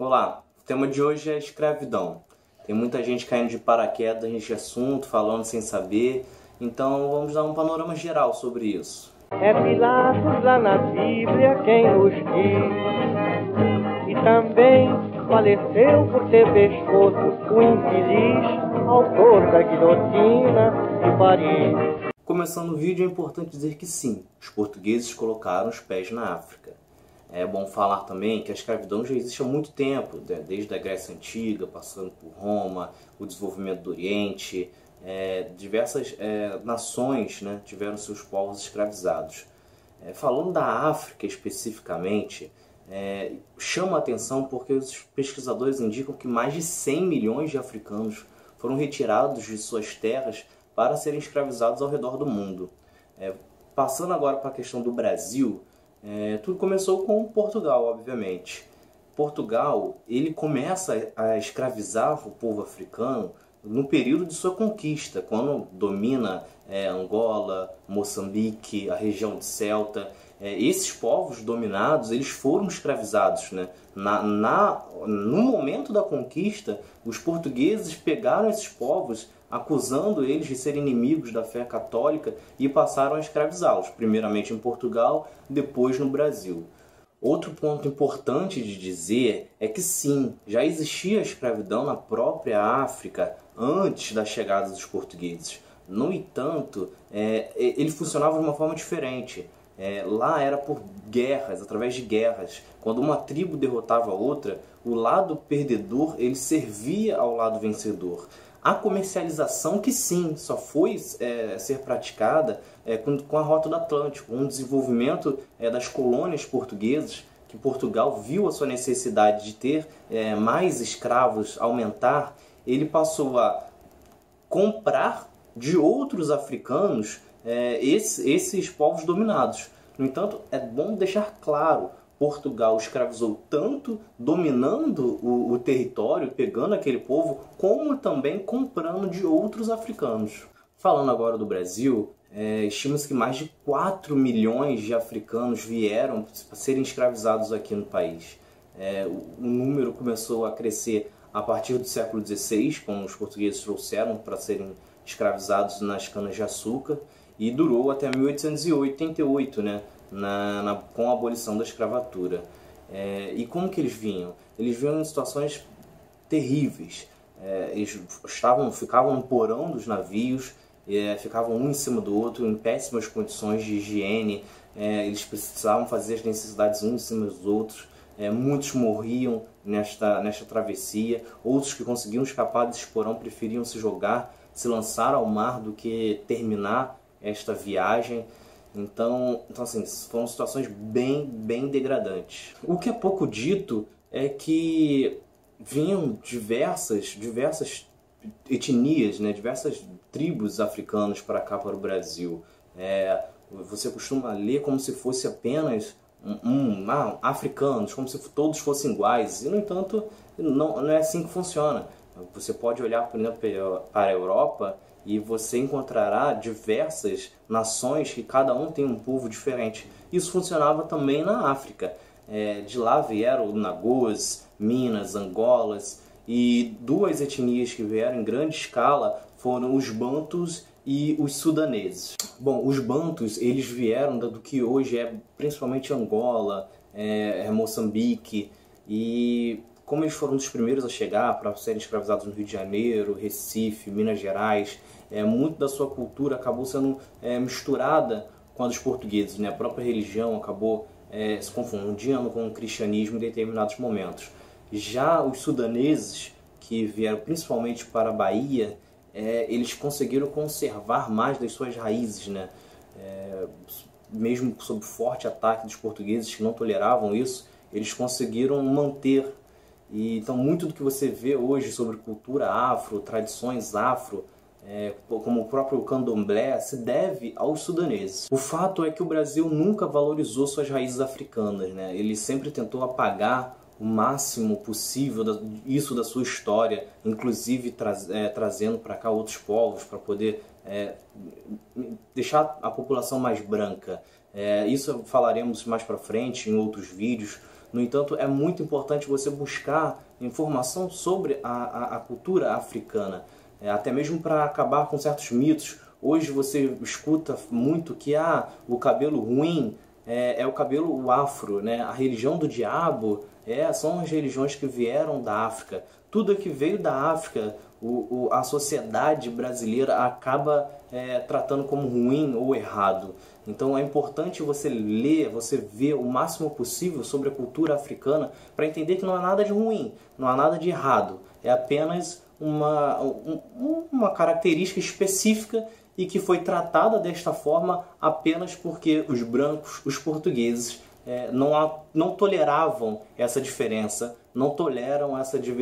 Olá, o tema de hoje é escravidão. Tem muita gente caindo de paraquedas neste assunto, falando sem saber, então vamos dar um panorama geral sobre isso. É Pilatos lá na Bíblia quem nos diz, e também faleceu por ter pescoço o infeliz autor da guilhotina de Paris. Começando o vídeo, é importante dizer que sim, os portugueses colocaram os pés na África. É bom falar também que a escravidão já existe há muito tempo, né? desde a Grécia Antiga, passando por Roma, o desenvolvimento do Oriente. É, diversas é, nações né, tiveram seus povos escravizados. É, falando da África especificamente, é, chama a atenção porque os pesquisadores indicam que mais de 100 milhões de africanos foram retirados de suas terras para serem escravizados ao redor do mundo. É, passando agora para a questão do Brasil, é, tudo começou com Portugal, obviamente. Portugal ele começa a escravizar o povo africano no período de sua conquista, quando domina é, Angola, Moçambique, a região de Celta. É, esses povos dominados eles foram escravizados. Né? Na, na, no momento da conquista, os portugueses pegaram esses povos acusando eles de serem inimigos da fé católica e passaram a escravizá-los, primeiramente em Portugal, depois no Brasil. Outro ponto importante de dizer é que sim, já existia escravidão na própria África antes da chegada dos portugueses. No entanto, é, ele funcionava de uma forma diferente. É, lá era por guerras, através de guerras. Quando uma tribo derrotava a outra, o lado perdedor ele servia ao lado vencedor. A comercialização que sim, só foi é, ser praticada é, com, com, a Rota do Atlântico, um desenvolvimento é, das colônias portuguesas, que Portugal viu a sua necessidade de ter é, mais escravos aumentar, ele passou a comprar de outros africanos é, esse, esses povos dominados. No entanto, é bom deixar claro, Portugal escravizou tanto dominando o, o, território, pegando aquele povo, como também comprando de outros africanos. Falando agora do Brasil, é, estima-se que mais de 4 milhões de africanos vieram para serem escravizados aqui no país. É, o, o número começou a crescer a partir do século XVI, quando os portugueses trouxeram para serem escravizados nas canas de açúcar, e durou até 1888, né, na, na, com a abolição da escravatura. É, e como que eles vinham? Eles vinham em situações terríveis. É, eles estavam, ficavam no porão dos navios, é, ficavam um em cima do outro em péssimas condições de higiene. É, eles precisavam fazer as necessidades uns em cima dos outros. É, muitos morriam nesta, nesta travessia. Outros que conseguiam escapar desse porão preferiam se jogar, se lançar ao mar do que terminar esta viagem. Então, então assim, foram situações bem, bem degradantes. O que é pouco dito é que vinham diversas, diversas etnias, né, diversas tribos africanas para cá, para o Brasil. É, você costuma ler como se fosse apenas um, um ah, africanos, como se todos fossem iguais. E, no entanto, não, não é assim que funciona. Você pode olhar, por exemplo, para a Europa e você encontrará diversas nações que cada um tem um povo diferente. Isso funcionava também na África. É, de lá vieram Nagôs, Minas, Angolas e duas etnias que vieram em grande escala foram os Bantus e os sudaneses. Bom, os Bantus eles vieram do que hoje é principalmente Angola, é, é Moçambique e como eles foram os primeiros a chegar para serem escravizados no Rio de Janeiro, Recife, Minas Gerais, é, muito da sua cultura acabou sendo é, misturada com a dos portugueses. Né? A própria religião acabou é, se confundindo com o cristianismo em determinados momentos. Já os sudaneses, que vieram principalmente para a Bahia, é, eles conseguiram conservar mais das suas raízes. Né? É, mesmo sob forte ataque dos portugueses que não toleravam isso, eles conseguiram manter e então muito do que você vê hoje sobre cultura afro, tradições afro, é, como o próprio candomblé, se deve aos sudaneses. O fato é que o Brasil nunca valorizou suas raízes africanas, né? ele sempre tentou apagar o máximo possível da, isso da sua história, inclusive é, trazendo para cá outros povos para poder é, deixar a população mais branca. É, isso falaremos mais para frente em outros vídeos No entanto, é muito importante você buscar informação sobre a, a, a cultura africana, é, até mesmo para acabar com certos mitos. Hoje você escuta muito que ah, o cabelo ruim é, é o cabelo afro, né? a religião do diabo é, são as religiões que vieram da África. Tudo que veio da África, o, o, a sociedade brasileira acaba é, tratando como ruim ou errado. Então é importante você ler, você ver o máximo possível sobre a cultura africana para entender que não há nada de ruim, não há nada de errado. É apenas uma, um, uma característica específica e que foi tratada desta forma apenas porque os brancos, os portugueses, é, não, não toleravam essa diferença, não toleram essa diversidade